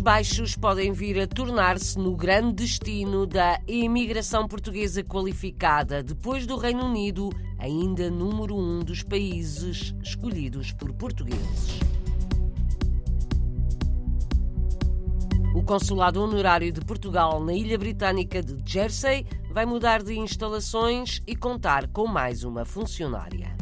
Baixos podem vir a tornar-se no grande destino da imigração portuguesa qualificada, depois do Reino Unido, ainda número um dos países escolhidos por portugueses. O Consulado Honorário de Portugal na Ilha Britânica de Jersey vai mudar de instalações e contar com mais uma funcionária.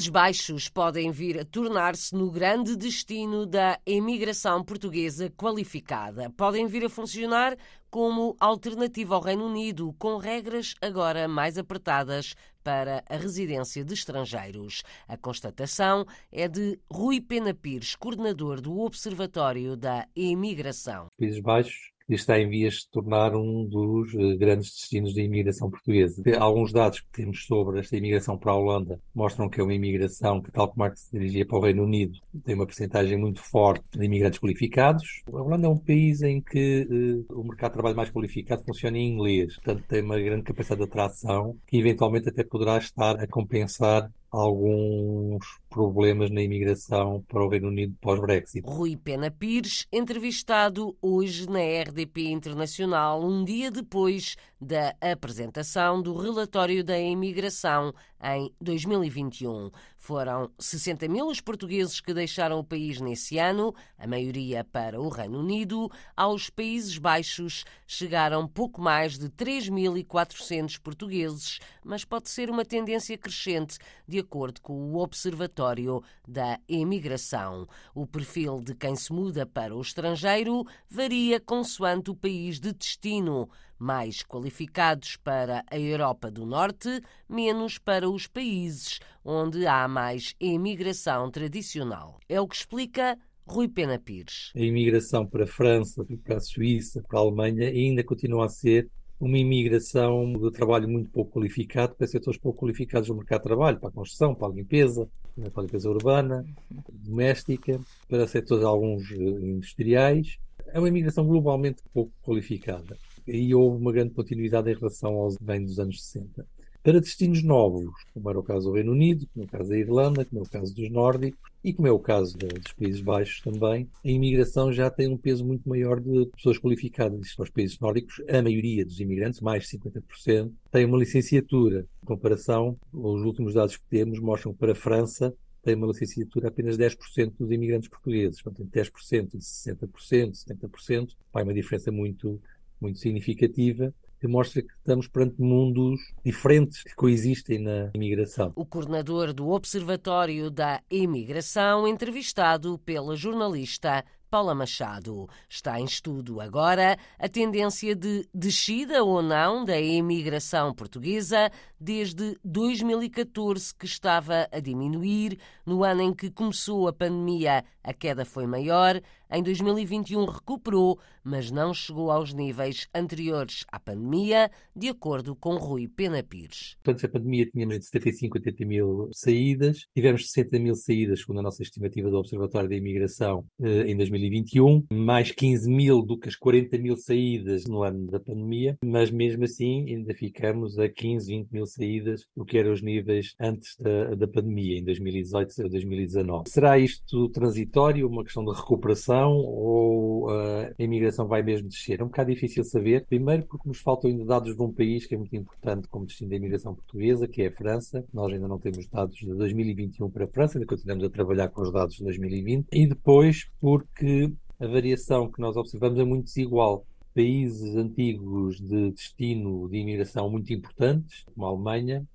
Países Baixos podem vir a tornar-se no grande destino da imigração portuguesa qualificada. Podem vir a funcionar como alternativa ao Reino Unido, com regras agora mais apertadas para a residência de estrangeiros. A constatação é de Rui Pena Pires, coordenador do Observatório da Imigração. Países Baixos está em vias de se tornar um dos uh, grandes destinos da imigração portuguesa. Alguns dados que temos sobre esta imigração para a Holanda mostram que é uma imigração que, tal como a que se dirigia para o Reino Unido, tem uma percentagem muito forte de imigrantes qualificados. A Holanda é um país em que uh, o mercado de trabalho mais qualificado funciona em inglês, portanto tem uma grande capacidade de atração que eventualmente até poderá estar a compensar alguns problemas na imigração para o Reino Unido pós-Brexit. Rui Pena Pires, entrevistado hoje na RDP Internacional, um dia depois da apresentação do relatório da imigração em 2021. Foram 60 mil os portugueses que deixaram o país nesse ano, a maioria para o Reino Unido. Aos Países Baixos chegaram pouco mais de 3.400 portugueses, mas pode ser uma tendência crescente, de acordo com o Observatório da Imigração. O perfil de quem se muda para o estrangeiro varia consoante o país de destino mais qualificados para a Europa do Norte, menos para os países onde há mais imigração tradicional. É o que explica Rui Pena Pires. A imigração para a França, para a Suíça, para a Alemanha ainda continua a ser uma imigração de trabalho muito pouco qualificado para setores pouco qualificados no mercado de trabalho, para a construção, para a limpeza, para a limpeza urbana, doméstica, para setores alguns eh, industriais. É uma imigração globalmente pouco qualificada e houve uma grande continuidade em relação aos bem dos anos 60. Para destinos novos, como era o caso do Reino Unido, como é o caso da Irlanda, como é o caso dos nórdicos e como é o caso dos Países Baixos também, a imigração já tem um peso muito maior de pessoas qualificadas. Nos países nórdicos, a maioria dos imigrantes, mais de 50%, tem uma licenciatura. Em comparação, os últimos dados que temos mostram que para a França tem uma licenciatura apenas 10% dos imigrantes portugueses. Portanto, entre 10% e 60%, 70%, vai uma diferença muito muito significativa que mostra que estamos perante mundos diferentes que coexistem na imigração. O coordenador do Observatório da Imigração, entrevistado pela jornalista Paula Machado. Está em estudo agora a tendência de descida ou não da imigração portuguesa desde 2014, que estava a diminuir. No ano em que começou a pandemia, a queda foi maior. Em 2021 recuperou, mas não chegou aos níveis anteriores à pandemia, de acordo com Rui Pena Pires. Antes da pandemia tínhamos de 75 a 80 mil saídas, tivemos 60 mil saídas, segundo a nossa estimativa do Observatório da Imigração, eh, em 2021, mais 15 mil do que as 40 mil saídas no ano da pandemia, mas mesmo assim ainda ficamos a 15, 20 mil saídas, o que eram os níveis antes da, da pandemia, em 2018 ou 2019. Será isto transitório, uma questão de recuperação ou uh, a imigração vai mesmo descer? É um bocado difícil saber, primeiro porque nos faltam ainda dados de um país que é muito importante como destino da imigração portuguesa, que é a França. Nós ainda não temos dados de 2021 para a França, ainda continuamos a trabalhar com os dados de 2020. E depois porque a variação que nós observamos é muito desigual países antigos de destino de imigração muito importantes, como a Alemanha,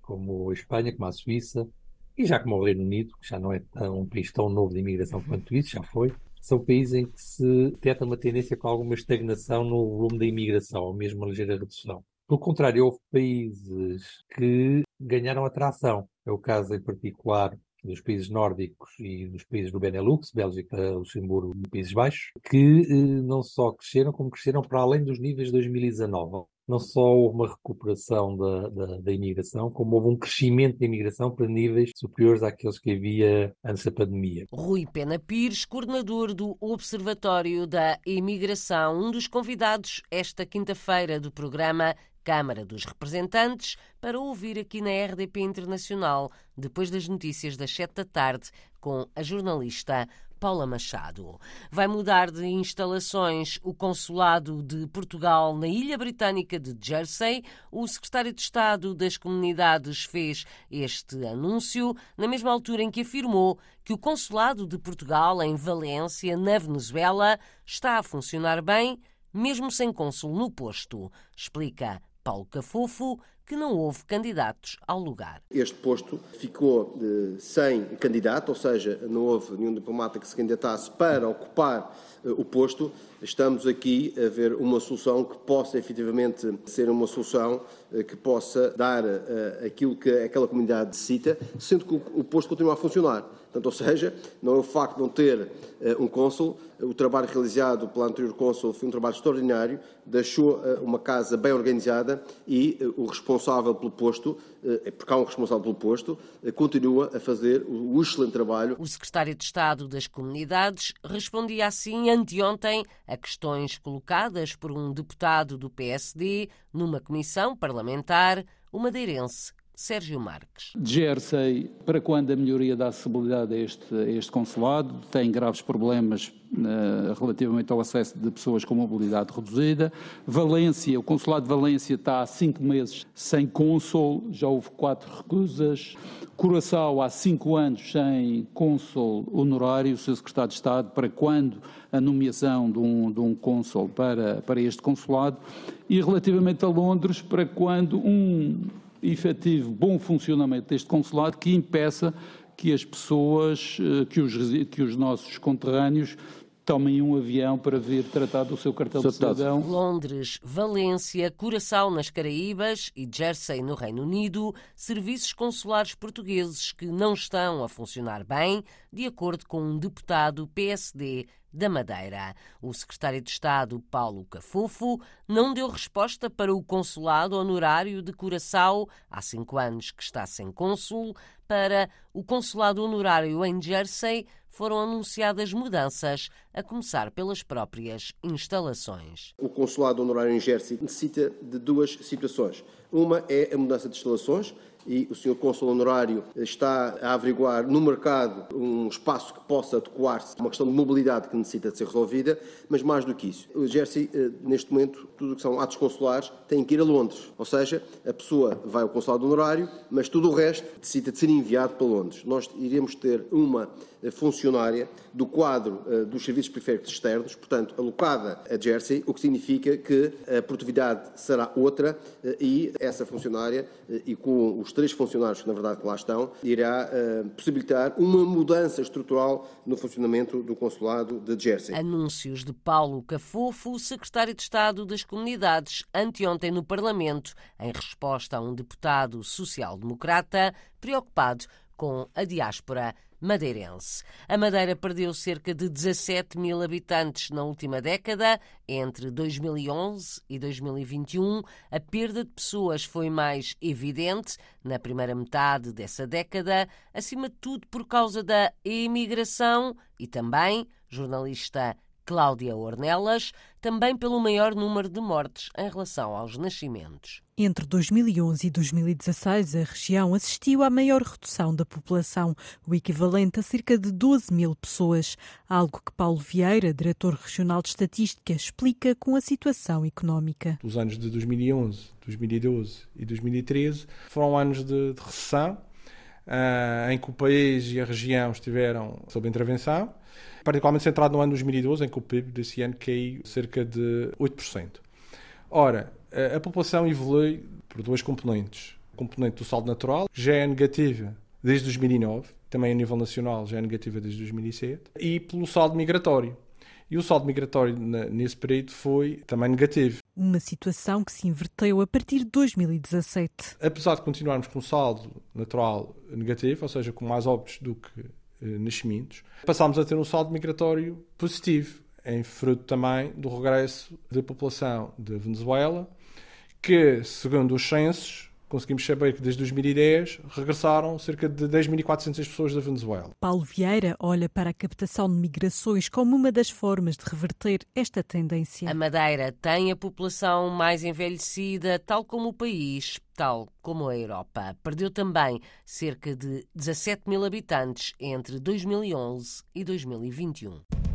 como a Espanha, como a Suíça, e já como o Reino Unido, que já não é tão, um país tão novo de imigração quanto isso, já foi, são países em que se detecta uma tendência com alguma estagnação no volume da imigração, ou mesmo uma ligeira redução. Pelo contrário, houve países que ganharam atração. É o caso, em particular, dos países nórdicos e dos países do Benelux, Bélgica, Luxemburgo e Países Baixos, que eh, não só cresceram, como cresceram para além dos níveis de 2019. Não só houve uma recuperação da, da, da imigração, como houve um crescimento da imigração para níveis superiores àqueles que havia antes da pandemia. Rui Pena Pires, coordenador do Observatório da Imigração, um dos convidados esta quinta-feira do programa Câmara dos Representantes, para ouvir aqui na RDP Internacional, depois das notícias das sete da tarde, com a jornalista Paula Machado. Vai mudar de instalações o Consulado de Portugal na Ilha Britânica de Jersey. O secretário de Estado das Comunidades fez este anúncio na mesma altura em que afirmou que o Consulado de Portugal em Valência, na Venezuela, está a funcionar bem, mesmo sem cônsul no posto. Explica Paulo Cafofo, que não houve candidatos ao lugar. Este posto ficou sem candidato, ou seja, não houve nenhum diplomata que se candidatasse para ocupar uh, o posto. Estamos aqui a ver uma solução que possa efetivamente ser uma solução uh, que possa dar uh, aquilo que aquela comunidade necessita, sendo que o, o posto continua a funcionar. Portanto, ou seja, não é o facto de não ter um cônsul, o trabalho realizado pelo anterior cônsul foi um trabalho extraordinário, deixou uma casa bem organizada e o responsável pelo posto, porque há um responsável pelo posto, continua a fazer o, o excelente trabalho. O secretário de Estado das Comunidades respondia assim anteontem a questões colocadas por um deputado do PSD numa comissão parlamentar, o madeirense Sérgio Marques. Jersey, para quando a melhoria da acessibilidade a este, a este consulado, tem graves problemas uh, relativamente ao acesso de pessoas com mobilidade reduzida. Valência, o consulado de Valência está há cinco meses sem cônsul, já houve quatro recusas. Curaçao, há cinco anos sem cônsul honorário, o seu secretário de Estado, para quando a nomeação de um, de um cônsul para, para este consulado. E relativamente a Londres, para quando um efetivo bom funcionamento deste consulado que impeça que as pessoas, eh, que os, que os nossos conterrâneos tomem um avião para vir tratar do seu cartão de cidadão. Londres, Valência, Curaçao nas Caraíbas e Jersey no Reino Unido, serviços consulares portugueses que não estão a funcionar bem, de acordo com um deputado PSD da Madeira. O secretário de Estado, Paulo Cafufo, não deu resposta para o consulado honorário de Curaçao, há cinco anos que está sem cônsul. Para o consulado honorário em Jersey foram anunciadas mudanças, a começar pelas próprias instalações. O consulado honorário em Jersey necessita de duas situações. Uma é a mudança de instalações, e o Sr. Cônsul Honorário está a averiguar no mercado um espaço que possa adequar-se a uma questão de mobilidade que necessita de ser resolvida, mas mais do que isso. O Jersey, eh, neste momento, tudo o que são atos consulares tem que ir a Londres, ou seja, a pessoa vai ao consulado honorário, mas tudo o resto necessita de ser enviado para Londres. Nós iremos ter uma eh, funcionária do quadro uh, dos serviços periféricos externos, portanto, alocada a Jersey, o que significa que a produtividade será outra e essa funcionária, e com os três funcionários que na verdade lá estão, irá possibilitar uma mudança estrutural no funcionamento do consulado de Jersey. Anúncios de Paulo Cafofo, secretário de Estado das Comunidades, anteontem no Parlamento, em resposta a um deputado social-democrata preocupado com a diáspora madeirense. A Madeira perdeu cerca de 17 mil habitantes na última década. Entre 2011 e 2021, a perda de pessoas foi mais evidente na primeira metade dessa década, acima de tudo por causa da imigração e também, jornalista Cláudia Ornelas, também pelo maior número de mortes em relação aos nascimentos. Entre 2011 e 2016, a região assistiu à maior redução da população, o equivalente a cerca de 12 mil pessoas, algo que Paulo Vieira, diretor regional de estatística, explica com a situação económica. Os anos de 2011, 2012 e 2013 foram anos de, de recessão, uh, em que o país e a região estiveram sob intervenção particularmente centrado no ano 2012, em que o PIB desse ano caiu cerca de 8%. Ora, a população evolui por duas componentes. O componente do saldo natural já é negativa desde 2009, também a nível nacional já é negativa desde 2007, e pelo saldo migratório. E o saldo migratório nesse período foi também negativo. Uma situação que se inverteu a partir de 2017. Apesar de continuarmos com um saldo natural negativo, ou seja, com mais óbitos do que nascimentos, passámos a ter um saldo migratório positivo, em fruto também do regresso da população de Venezuela, que, segundo os censos, conseguimos saber que desde 2010 regressaram cerca de 10.400 pessoas da Venezuela. Paulo Vieira olha para a captação de migrações como uma das formas de reverter esta tendência. A Madeira tem a população mais envelhecida, tal como o país, tal como a Europa. Perdeu também cerca de 17 mil habitantes entre 2011 e 2021.